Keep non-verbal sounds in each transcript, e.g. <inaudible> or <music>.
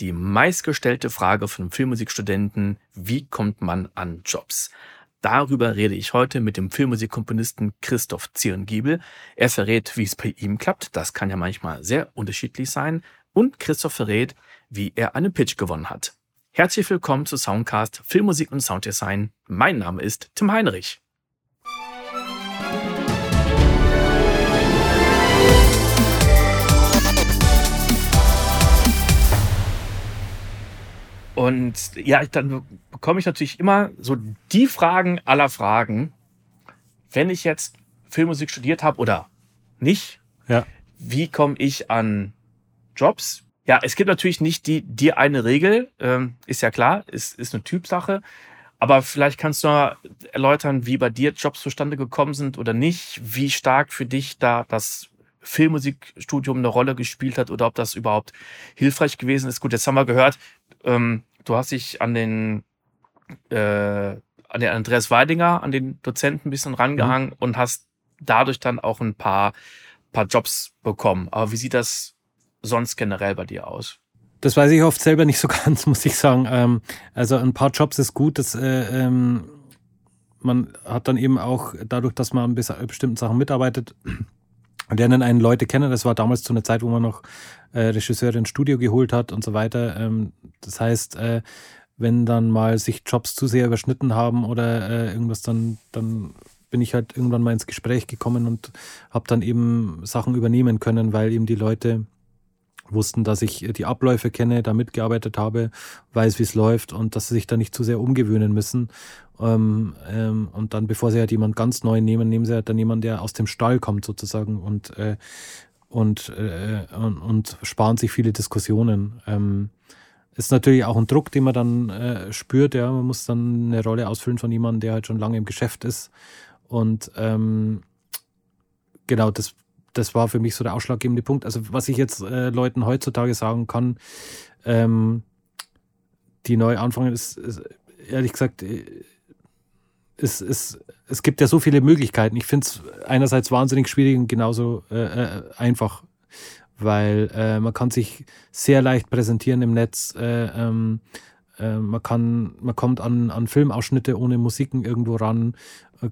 die meistgestellte Frage von Filmmusikstudenten, wie kommt man an Jobs? Darüber rede ich heute mit dem Filmmusikkomponisten Christoph Zierengiebel. Er verrät, wie es bei ihm klappt. Das kann ja manchmal sehr unterschiedlich sein. Und Christoph verrät, wie er einen Pitch gewonnen hat. Herzlich willkommen zu Soundcast Filmmusik und Sounddesign. Mein Name ist Tim Heinrich. Und ja, dann bekomme ich natürlich immer so die Fragen aller Fragen. Wenn ich jetzt Filmmusik studiert habe oder nicht, ja. wie komme ich an Jobs? Ja, es gibt natürlich nicht die, die eine Regel, ähm, ist ja klar, ist, ist eine Typsache. Aber vielleicht kannst du mal erläutern, wie bei dir Jobs zustande gekommen sind oder nicht, wie stark für dich da das Filmmusikstudium eine Rolle gespielt hat oder ob das überhaupt hilfreich gewesen ist. Gut, jetzt haben wir gehört, ähm, du hast dich an den, äh, an den Andreas Weidinger, an den Dozenten ein bisschen rangehangen mhm. und hast dadurch dann auch ein paar, paar Jobs bekommen. Aber wie sieht das sonst generell bei dir aus? Das weiß ich oft selber nicht so <laughs> ganz, muss ich sagen. Ähm, also ein paar Jobs ist gut, dass äh, ähm, man hat dann eben auch dadurch, dass man an bestimmten Sachen mitarbeitet, lernen einen Leute kennen. Das war damals zu einer Zeit, wo man noch äh, Regisseure ins Studio geholt hat und so weiter. Ähm, das heißt, äh, wenn dann mal sich Jobs zu sehr überschnitten haben oder äh, irgendwas, dann, dann bin ich halt irgendwann mal ins Gespräch gekommen und habe dann eben Sachen übernehmen können, weil eben die Leute wussten, dass ich die Abläufe kenne, da mitgearbeitet habe, weiß, wie es läuft und dass sie sich da nicht zu sehr umgewöhnen müssen. Ähm, ähm, und dann, bevor sie halt jemand ganz neu nehmen, nehmen sie halt dann jemanden, der aus dem Stall kommt sozusagen und, äh, und, äh, und, und, sparen sich viele Diskussionen. Ähm, ist natürlich auch ein Druck, den man dann äh, spürt. Ja, man muss dann eine Rolle ausfüllen von jemandem, der halt schon lange im Geschäft ist. Und ähm, genau, das das war für mich so der ausschlaggebende Punkt. Also was ich jetzt äh, Leuten heutzutage sagen kann, ähm, die neu anfangen, ist, ist ehrlich gesagt, äh, es, es, es gibt ja so viele Möglichkeiten. Ich finde es einerseits wahnsinnig schwierig und genauso äh, äh, einfach, weil äh, man kann sich sehr leicht präsentieren im Netz. Äh, ähm, äh, man kann, man kommt an, an Filmausschnitte ohne Musiken irgendwo ran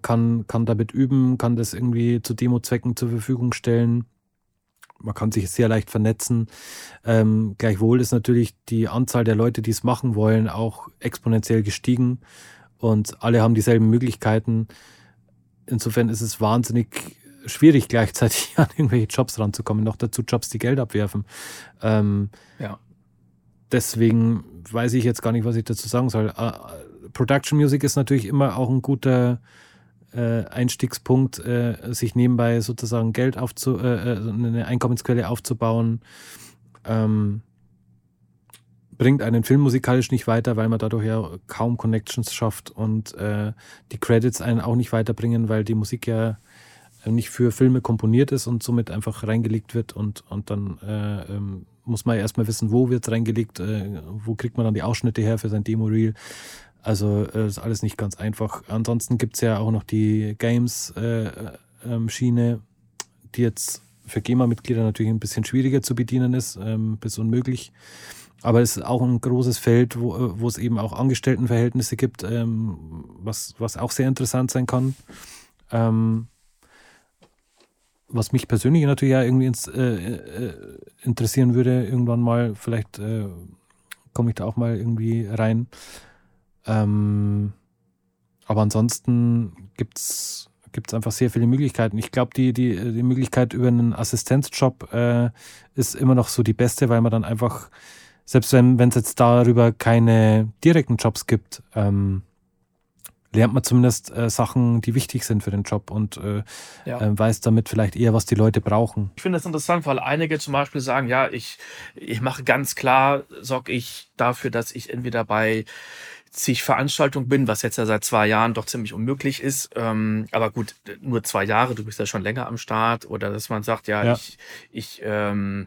kann, kann damit üben, kann das irgendwie zu Demozwecken zur Verfügung stellen. Man kann sich sehr leicht vernetzen. Ähm, gleichwohl ist natürlich die Anzahl der Leute, die es machen wollen, auch exponentiell gestiegen und alle haben dieselben Möglichkeiten. Insofern ist es wahnsinnig schwierig, gleichzeitig <laughs> an irgendwelche Jobs ranzukommen. Noch dazu Jobs, die Geld abwerfen. Ähm, ja. Deswegen weiß ich jetzt gar nicht, was ich dazu sagen soll. Uh, Production Music ist natürlich immer auch ein guter äh, Einstiegspunkt, äh, sich nebenbei sozusagen Geld aufzu, äh, äh, eine Einkommensquelle aufzubauen, ähm, bringt einen Film musikalisch nicht weiter, weil man dadurch ja kaum Connections schafft und äh, die Credits einen auch nicht weiterbringen, weil die Musik ja nicht für Filme komponiert ist und somit einfach reingelegt wird und, und dann äh, ähm, muss man ja erstmal wissen, wo wird es reingelegt, äh, wo kriegt man dann die Ausschnitte her für sein Demo-Reel. Also äh, ist alles nicht ganz einfach. Ansonsten gibt es ja auch noch die Games-Schiene, äh, ähm, die jetzt für GEMA-Mitglieder natürlich ein bisschen schwieriger zu bedienen ist, ähm, bis unmöglich. Aber es ist auch ein großes Feld, wo, äh, wo es eben auch Angestelltenverhältnisse gibt, ähm, was, was auch sehr interessant sein kann. Ähm, was mich persönlich natürlich ja irgendwie ins, äh, äh, interessieren würde, irgendwann mal, vielleicht äh, komme ich da auch mal irgendwie rein. Ähm, aber ansonsten gibt es einfach sehr viele Möglichkeiten. Ich glaube, die, die, die Möglichkeit über einen Assistenzjob äh, ist immer noch so die beste, weil man dann einfach, selbst wenn es jetzt darüber keine direkten Jobs gibt, ähm, lernt man zumindest äh, Sachen, die wichtig sind für den Job und äh, ja. äh, weiß damit vielleicht eher, was die Leute brauchen. Ich finde das interessant, weil einige zum Beispiel sagen, ja, ich, ich mache ganz klar, sorge ich dafür, dass ich entweder bei zig Veranstaltungen bin, was jetzt ja seit zwei Jahren doch ziemlich unmöglich ist. Ähm, aber gut, nur zwei Jahre, du bist ja schon länger am Start. Oder dass man sagt, ja, ja. ich, ich ähm,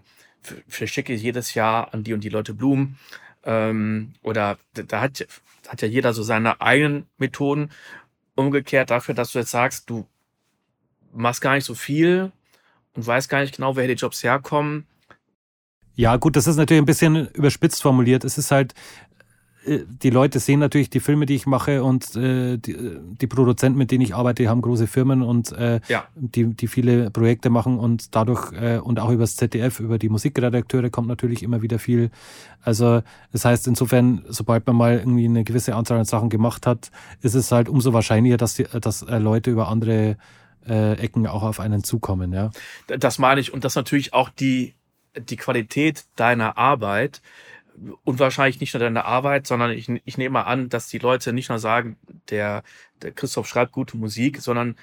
verschicke jedes Jahr an die und die Leute Blumen. Ähm, oder da hat, hat ja jeder so seine eigenen Methoden. Umgekehrt dafür, dass du jetzt sagst, du machst gar nicht so viel und weißt gar nicht genau, woher die Jobs herkommen Ja, gut, das ist natürlich ein bisschen überspitzt formuliert. Es ist halt, die Leute sehen natürlich die Filme, die ich mache und äh, die, die, Produzenten, mit denen ich arbeite, haben große Firmen und äh, ja. die, die viele Projekte machen und dadurch äh, und auch übers ZDF, über die Musikredakteure kommt natürlich immer wieder viel. Also das heißt insofern, sobald man mal irgendwie eine gewisse Anzahl an Sachen gemacht hat, ist es halt umso wahrscheinlicher, dass, die, dass äh, Leute über andere äh, Ecken auch auf einen zukommen. Ja. Das meine ich und das natürlich auch die, die Qualität deiner Arbeit und wahrscheinlich nicht nur deine Arbeit, sondern ich, ich nehme mal an, dass die Leute nicht nur sagen, der, der Christoph schreibt gute Musik, sondern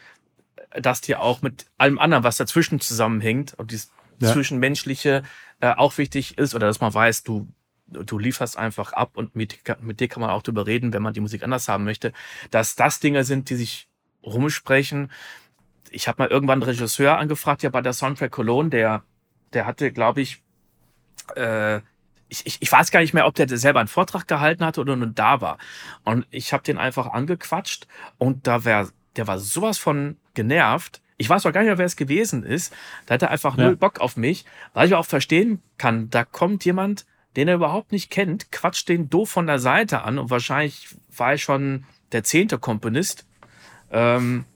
dass dir auch mit allem anderen, was dazwischen zusammenhängt und dieses ja. Zwischenmenschliche äh, auch wichtig ist oder dass man weiß, du, du lieferst einfach ab und mit, mit dir kann man auch drüber reden, wenn man die Musik anders haben möchte, dass das Dinge sind, die sich rumsprechen. Ich habe mal irgendwann einen Regisseur angefragt, ja bei der Soundtrack Cologne, der, der hatte, glaube ich, äh, ich, ich, ich weiß gar nicht mehr, ob der selber einen Vortrag gehalten hatte oder nur da war. Und ich habe den einfach angequatscht und da wär, der war sowas von genervt. Ich weiß auch gar nicht mehr, wer es gewesen ist. Da hat er einfach ja. null Bock auf mich, weil ich auch verstehen kann, da kommt jemand, den er überhaupt nicht kennt, quatscht den doof von der Seite an und wahrscheinlich war ich schon der zehnte Komponist. Ähm,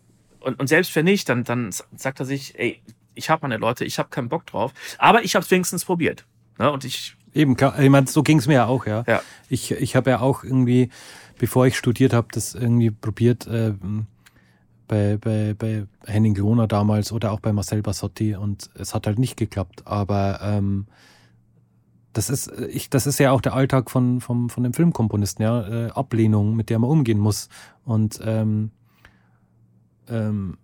und, und selbst wenn nicht, dann, dann sagt er sich, ey, ich habe meine Leute, ich habe keinen Bock drauf, aber ich habe es wenigstens probiert. Ne? Und ich Eben, klar. Ich meine, so ging es mir ja auch, ja. ja. Ich, ich habe ja auch irgendwie, bevor ich studiert habe, das irgendwie probiert äh, bei, bei, bei Henning Lohner damals oder auch bei Marcel Bassotti und es hat halt nicht geklappt. Aber ähm, das ist, ich, das ist ja auch der Alltag von, von, von dem Filmkomponisten, ja. Äh, Ablehnung, mit der man umgehen muss. Und ähm, ähm,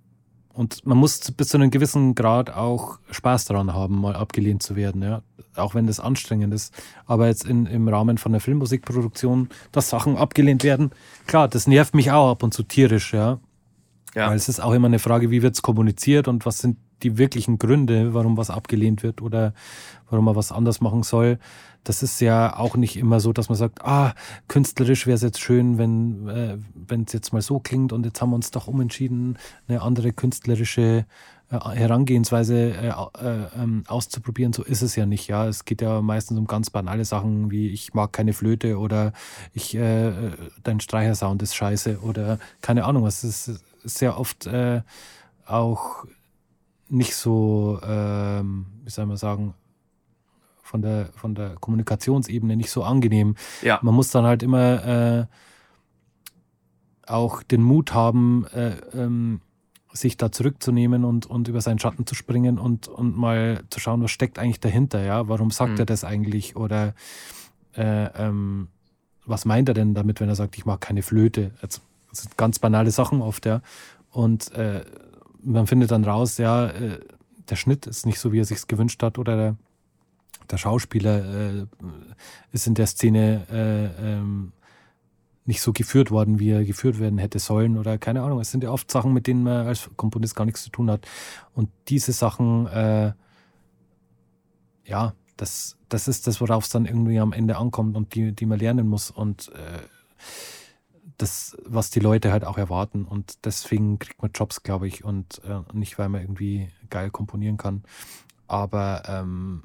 und man muss bis zu einem gewissen Grad auch Spaß daran haben, mal abgelehnt zu werden, ja. Auch wenn das anstrengend ist. Aber jetzt in, im Rahmen von der Filmmusikproduktion, dass Sachen abgelehnt werden, klar, das nervt mich auch ab und zu tierisch, ja. ja. Weil es ist auch immer eine Frage, wie wird es kommuniziert und was sind die wirklichen Gründe, warum was abgelehnt wird oder warum man was anders machen soll das ist ja auch nicht immer so, dass man sagt, ah, künstlerisch wäre es jetzt schön, wenn äh, es jetzt mal so klingt und jetzt haben wir uns doch umentschieden, eine andere künstlerische äh, Herangehensweise äh, äh, ähm, auszuprobieren. So ist es ja nicht. Ja, es geht ja meistens um ganz banale Sachen wie ich mag keine Flöte oder ich äh, dein Streichersound ist scheiße oder keine Ahnung. Es ist sehr oft äh, auch nicht so, ähm, wie soll man sagen, von der, von der Kommunikationsebene nicht so angenehm. Ja. Man muss dann halt immer äh, auch den Mut haben, äh, ähm, sich da zurückzunehmen und, und über seinen Schatten zu springen und, und mal zu schauen, was steckt eigentlich dahinter, ja? Warum sagt mhm. er das eigentlich? Oder äh, ähm, was meint er denn damit, wenn er sagt, ich mag keine Flöte? das sind ganz banale Sachen oft, ja. Und äh, man findet dann raus, ja, äh, der Schnitt ist nicht so, wie er sich gewünscht hat, oder der, der Schauspieler äh, ist in der Szene äh, ähm, nicht so geführt worden, wie er geführt werden hätte sollen oder keine Ahnung. Es sind ja oft Sachen, mit denen man als Komponist gar nichts zu tun hat. Und diese Sachen, äh, ja, das, das ist das, worauf es dann irgendwie am Ende ankommt und die, die man lernen muss und äh, das, was die Leute halt auch erwarten. Und deswegen kriegt man Jobs, glaube ich, und äh, nicht, weil man irgendwie geil komponieren kann. Aber ähm,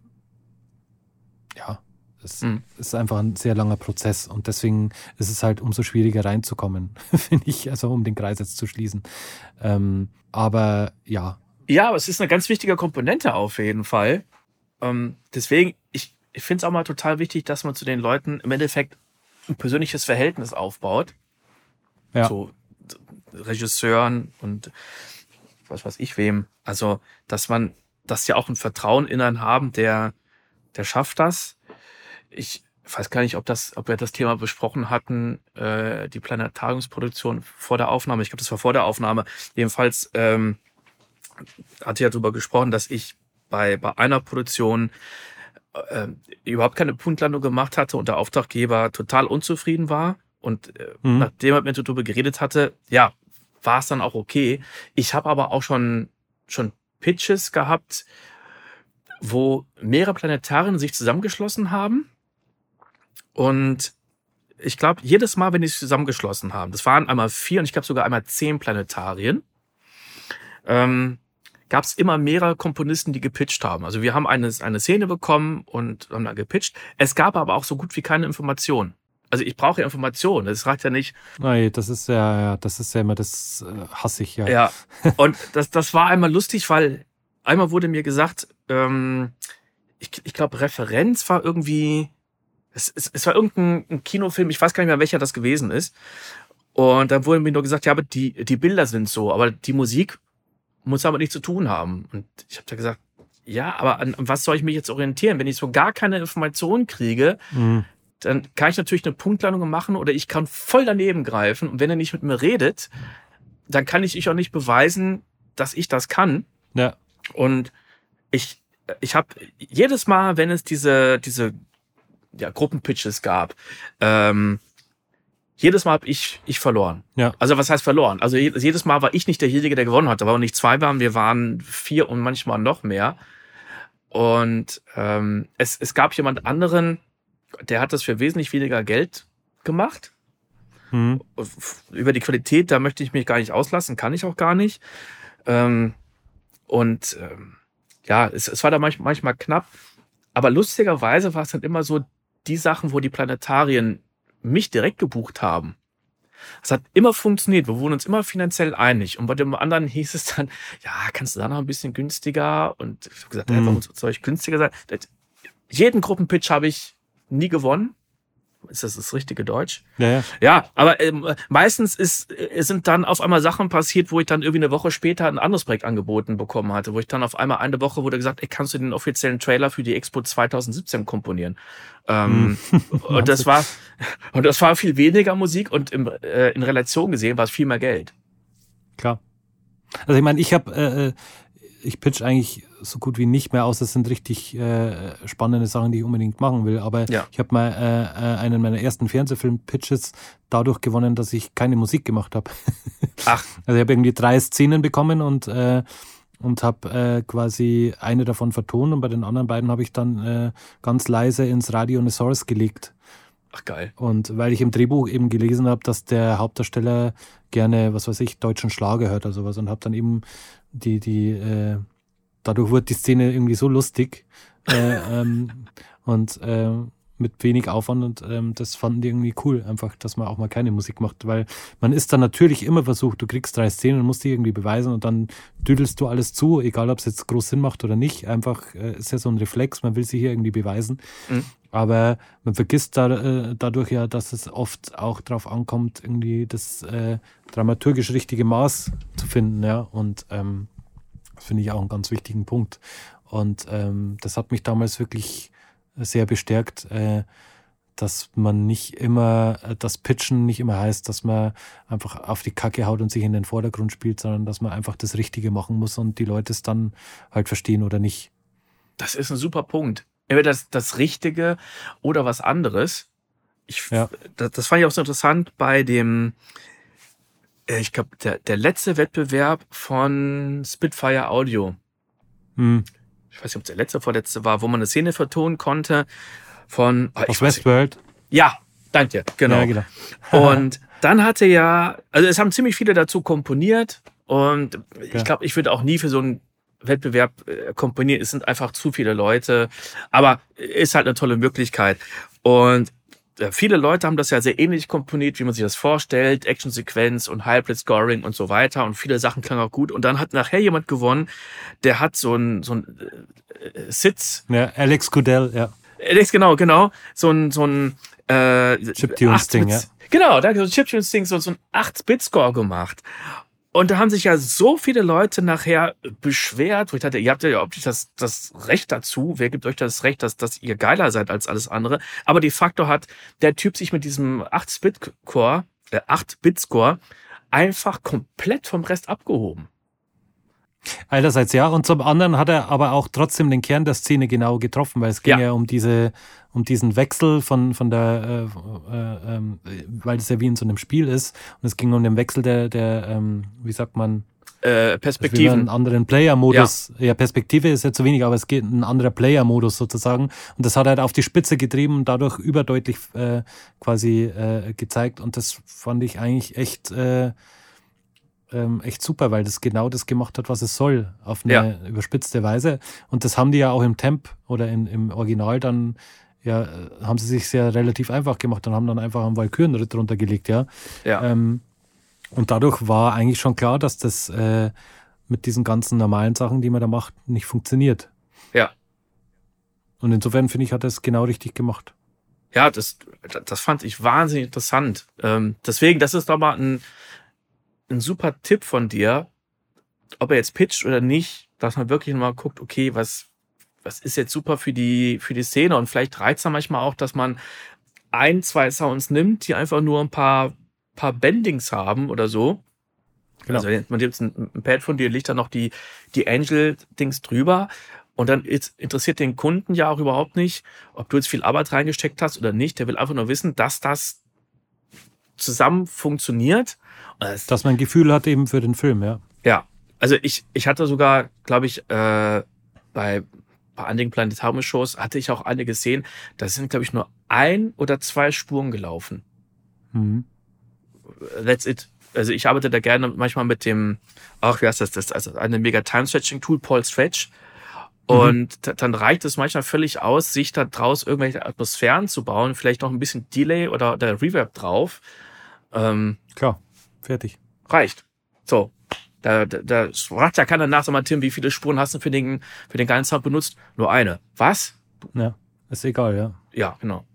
ja, es mhm. ist einfach ein sehr langer Prozess und deswegen ist es halt umso schwieriger reinzukommen, <laughs> finde ich, also um den Kreis jetzt zu schließen. Ähm, aber ja. Ja, aber es ist eine ganz wichtige Komponente auf jeden Fall. Ähm, deswegen, ich, ich finde es auch mal total wichtig, dass man zu den Leuten im Endeffekt ein persönliches Verhältnis aufbaut. Ja. So Regisseuren und was weiß ich wem. Also, dass man, dass sie auch ein Vertrauen in einen haben, der der schafft das. Ich weiß gar nicht, ob das, ob wir das Thema besprochen hatten, äh, die Planetariumsproduktion vor der Aufnahme. Ich glaube, das war vor der Aufnahme. Jedenfalls ähm, hatte ja darüber gesprochen, dass ich bei, bei einer Produktion äh, überhaupt keine Punktlandung gemacht hatte und der Auftraggeber total unzufrieden war. Und äh, mhm. nachdem er mit mir darüber geredet hatte, ja, war es dann auch okay. Ich habe aber auch schon, schon Pitches gehabt, wo mehrere Planetarien sich zusammengeschlossen haben. Und ich glaube, jedes Mal, wenn die sich zusammengeschlossen haben, das waren einmal vier und ich glaube sogar einmal zehn Planetarien, ähm, gab es immer mehrere Komponisten, die gepitcht haben. Also wir haben eine, eine Szene bekommen und haben dann gepitcht. Es gab aber auch so gut wie keine Informationen. Also ich brauche ja Informationen. Das reicht ja nicht. Nein, das ist ja, ja das ist ja immer, das äh, hasse ich ja. Ja. <laughs> Und das, das war einmal lustig, weil einmal wurde mir gesagt, ähm, ich, ich glaube, Referenz war irgendwie, es, es, es war irgendein Kinofilm, ich weiß gar nicht mehr, welcher das gewesen ist. Und dann wurde mir nur gesagt, ja, aber die, die Bilder sind so, aber die Musik muss damit nichts zu tun haben. Und ich habe da gesagt, ja, aber an, was soll ich mich jetzt orientieren? Wenn ich so gar keine Informationen kriege, mhm. Dann kann ich natürlich eine Punktlandung machen oder ich kann voll daneben greifen. Und wenn er nicht mit mir redet, dann kann ich ich auch nicht beweisen, dass ich das kann. Ja. Und ich, ich habe jedes Mal, wenn es diese, diese ja, Gruppenpitches gab, ähm, jedes Mal habe ich, ich verloren. Ja. Also was heißt verloren? Also jedes Mal war ich nicht derjenige, der gewonnen hat. Da waren nicht zwei waren, wir waren vier und manchmal noch mehr. Und ähm, es, es gab jemand anderen, der hat das für wesentlich weniger Geld gemacht. Mhm. Über die Qualität, da möchte ich mich gar nicht auslassen, kann ich auch gar nicht. Ähm, und ähm, ja, es, es war da manchmal, manchmal knapp. Aber lustigerweise war es dann immer so, die Sachen, wo die Planetarien mich direkt gebucht haben. Das hat immer funktioniert. Wir wurden uns immer finanziell einig. Und bei dem anderen <laughs> hieß es dann, ja, kannst du da noch ein bisschen günstiger? Und ich habe gesagt, mhm. warum soll ich günstiger sein? Jeden Gruppenpitch habe ich nie gewonnen ist das das richtige Deutsch? Ja, ja. Ja, aber ähm, meistens ist, äh, sind dann auf einmal Sachen passiert, wo ich dann irgendwie eine Woche später ein anderes Projekt angeboten bekommen hatte, wo ich dann auf einmal eine Woche wurde gesagt, ey, kannst du den offiziellen Trailer für die Expo 2017 komponieren? Ähm, hm. <laughs> und das war und das war viel weniger Musik und im, äh, in Relation gesehen war es viel mehr Geld. Klar. Also ich meine, ich habe äh, äh ich pitch eigentlich so gut wie nicht mehr aus. Das sind richtig äh, spannende Sachen, die ich unbedingt machen will. Aber ja. ich habe mal äh, äh, einen meiner ersten Fernsehfilm-Pitches dadurch gewonnen, dass ich keine Musik gemacht habe. <laughs> Ach. Also ich habe irgendwie drei Szenen bekommen und äh, und habe äh, quasi eine davon vertont und bei den anderen beiden habe ich dann äh, ganz leise ins Radio eine Source gelegt. Ach geil. Und weil ich im Drehbuch eben gelesen habe, dass der Hauptdarsteller gerne, was weiß ich, deutschen Schlager hört oder sowas und habe dann eben die, die, äh, dadurch wurde die Szene irgendwie so lustig äh, <laughs> ähm, und äh, mit wenig Aufwand und ähm, das fanden die irgendwie cool, einfach, dass man auch mal keine Musik macht, weil man ist dann natürlich immer versucht, du kriegst drei Szenen und musst die irgendwie beweisen und dann düdelst du alles zu, egal ob es jetzt groß Sinn macht oder nicht, einfach äh, ist ja so ein Reflex, man will sich hier irgendwie beweisen, mhm. aber man vergisst da, äh, dadurch ja, dass es oft auch darauf ankommt, irgendwie das äh, dramaturgisch richtige Maß zu finden, ja, und ähm, finde ich auch einen ganz wichtigen Punkt. Und ähm, das hat mich damals wirklich sehr bestärkt, äh, dass man nicht immer, äh, das Pitchen nicht immer heißt, dass man einfach auf die Kacke haut und sich in den Vordergrund spielt, sondern dass man einfach das Richtige machen muss und die Leute es dann halt verstehen oder nicht. Das ist ein super Punkt. Entweder das, das Richtige oder was anderes. Ich, ja. das, das fand ich auch so interessant bei dem, ich glaube, der, der letzte Wettbewerb von Spitfire Audio. Hm. Ich weiß nicht, ob es der letzte, vorletzte war, wo man eine Szene vertonen konnte von. Oh, Aus Westworld? Ja, danke, genau. Ja, genau. <laughs> und dann hatte ja, also es haben ziemlich viele dazu komponiert und ja. ich glaube, ich würde auch nie für so einen Wettbewerb äh, komponieren. Es sind einfach zu viele Leute, aber ist halt eine tolle Möglichkeit. Und viele Leute haben das ja sehr ähnlich komponiert, wie man sich das vorstellt, Actionsequenz und Highlight Scoring und so weiter und viele Sachen klangen auch gut und dann hat nachher jemand gewonnen, der hat so ein so ein äh, Sitz. Ja, Alex Goodell, ja. Alex genau, genau, so ein so ein äh, Chiptunes Ding, ja. Genau, da hat so ein Chiptunes Ding so, so ein 8-Bit Score gemacht und da haben sich ja so viele Leute nachher beschwert, wo ich dachte, ihr habt ja ob das, das Recht dazu. Wer gibt euch das Recht, dass, dass ihr geiler seid als alles andere? Aber de facto hat der Typ sich mit diesem 8-Bit-Core, äh, 8-Bit-Score einfach komplett vom Rest abgehoben. Einerseits ja, und zum anderen hat er aber auch trotzdem den Kern der Szene genau getroffen, weil es ging ja, ja um diese, um diesen Wechsel von, von der, äh, äh, äh, weil es ja wie in so einem Spiel ist, und es ging um den Wechsel der, der ähm, wie sagt man, äh, Perspektiven. Einen anderen Player-Modus. Ja. ja. Perspektive ist ja zu wenig, aber es geht ein anderer Player-Modus sozusagen. Und das hat halt auf die Spitze getrieben und dadurch überdeutlich äh, quasi äh, gezeigt. Und das fand ich eigentlich echt äh, ähm, echt super, weil das genau das gemacht hat, was es soll, auf eine ja. überspitzte Weise. Und das haben die ja auch im Temp oder in, im Original dann, ja, äh, haben sie sich sehr relativ einfach gemacht und haben dann einfach einen Walkürenritt drunter gelegt, ja. ja. Ähm, und dadurch war eigentlich schon klar, dass das äh, mit diesen ganzen normalen Sachen, die man da macht, nicht funktioniert. Ja. Und insofern finde ich, hat er es genau richtig gemacht. Ja, das, das fand ich wahnsinnig interessant. Ähm, deswegen, das ist doch mal ein, ein super Tipp von dir, ob er jetzt pitcht oder nicht, dass man wirklich mal guckt, okay, was, was ist jetzt super für die, für die Szene und vielleicht reizt er manchmal auch, dass man ein, zwei Sounds nimmt, die einfach nur ein paar, paar Bendings haben oder so. Genau. Also man nimmt ein, ein Pad von dir, liegt da noch die, die Angel-Dings drüber. Und dann interessiert den Kunden ja auch überhaupt nicht, ob du jetzt viel Arbeit reingesteckt hast oder nicht. Der will einfach nur wissen, dass das zusammen funktioniert. Dass man ein Gefühl hat eben für den Film, ja. Ja, also ich, ich hatte sogar, glaube ich, äh, bei, bei einigen Planetarium-Shows hatte ich auch eine gesehen, da sind, glaube ich, nur ein oder zwei Spuren gelaufen. Mhm. That's it. Also ich arbeite da gerne manchmal mit dem, ach, wie heißt das, das also eine mega Time-Stretching-Tool, Paul Stretch. Mhm. Und mhm. dann reicht es manchmal völlig aus, sich da draus irgendwelche Atmosphären zu bauen, vielleicht noch ein bisschen Delay oder der Reverb drauf. Ähm, Klar, fertig. Reicht. So. Da, da, da fragt ja keiner nach, sag mal, Tim, wie viele Spuren hast du für den, für den geilen Sound benutzt? Nur eine. Was? Ja, ist egal, ja. Ja, genau.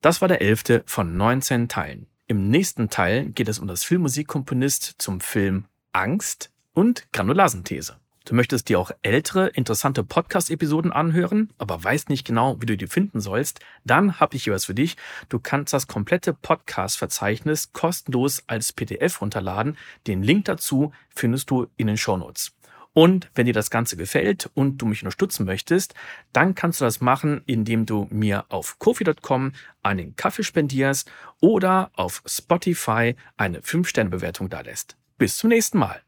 Das war der elfte von 19 Teilen. Im nächsten Teil geht es um das Filmmusikkomponist zum Film Angst und Granulasenthese. Du möchtest dir auch ältere, interessante Podcast-Episoden anhören, aber weißt nicht genau, wie du die finden sollst, dann habe ich hier was für dich. Du kannst das komplette Podcast-Verzeichnis kostenlos als PDF runterladen. Den Link dazu findest du in den Shownotes. Und wenn dir das Ganze gefällt und du mich unterstützen möchtest, dann kannst du das machen, indem du mir auf kofi.com einen Kaffee spendierst oder auf Spotify eine 5-Sterne-Bewertung da lässt. Bis zum nächsten Mal.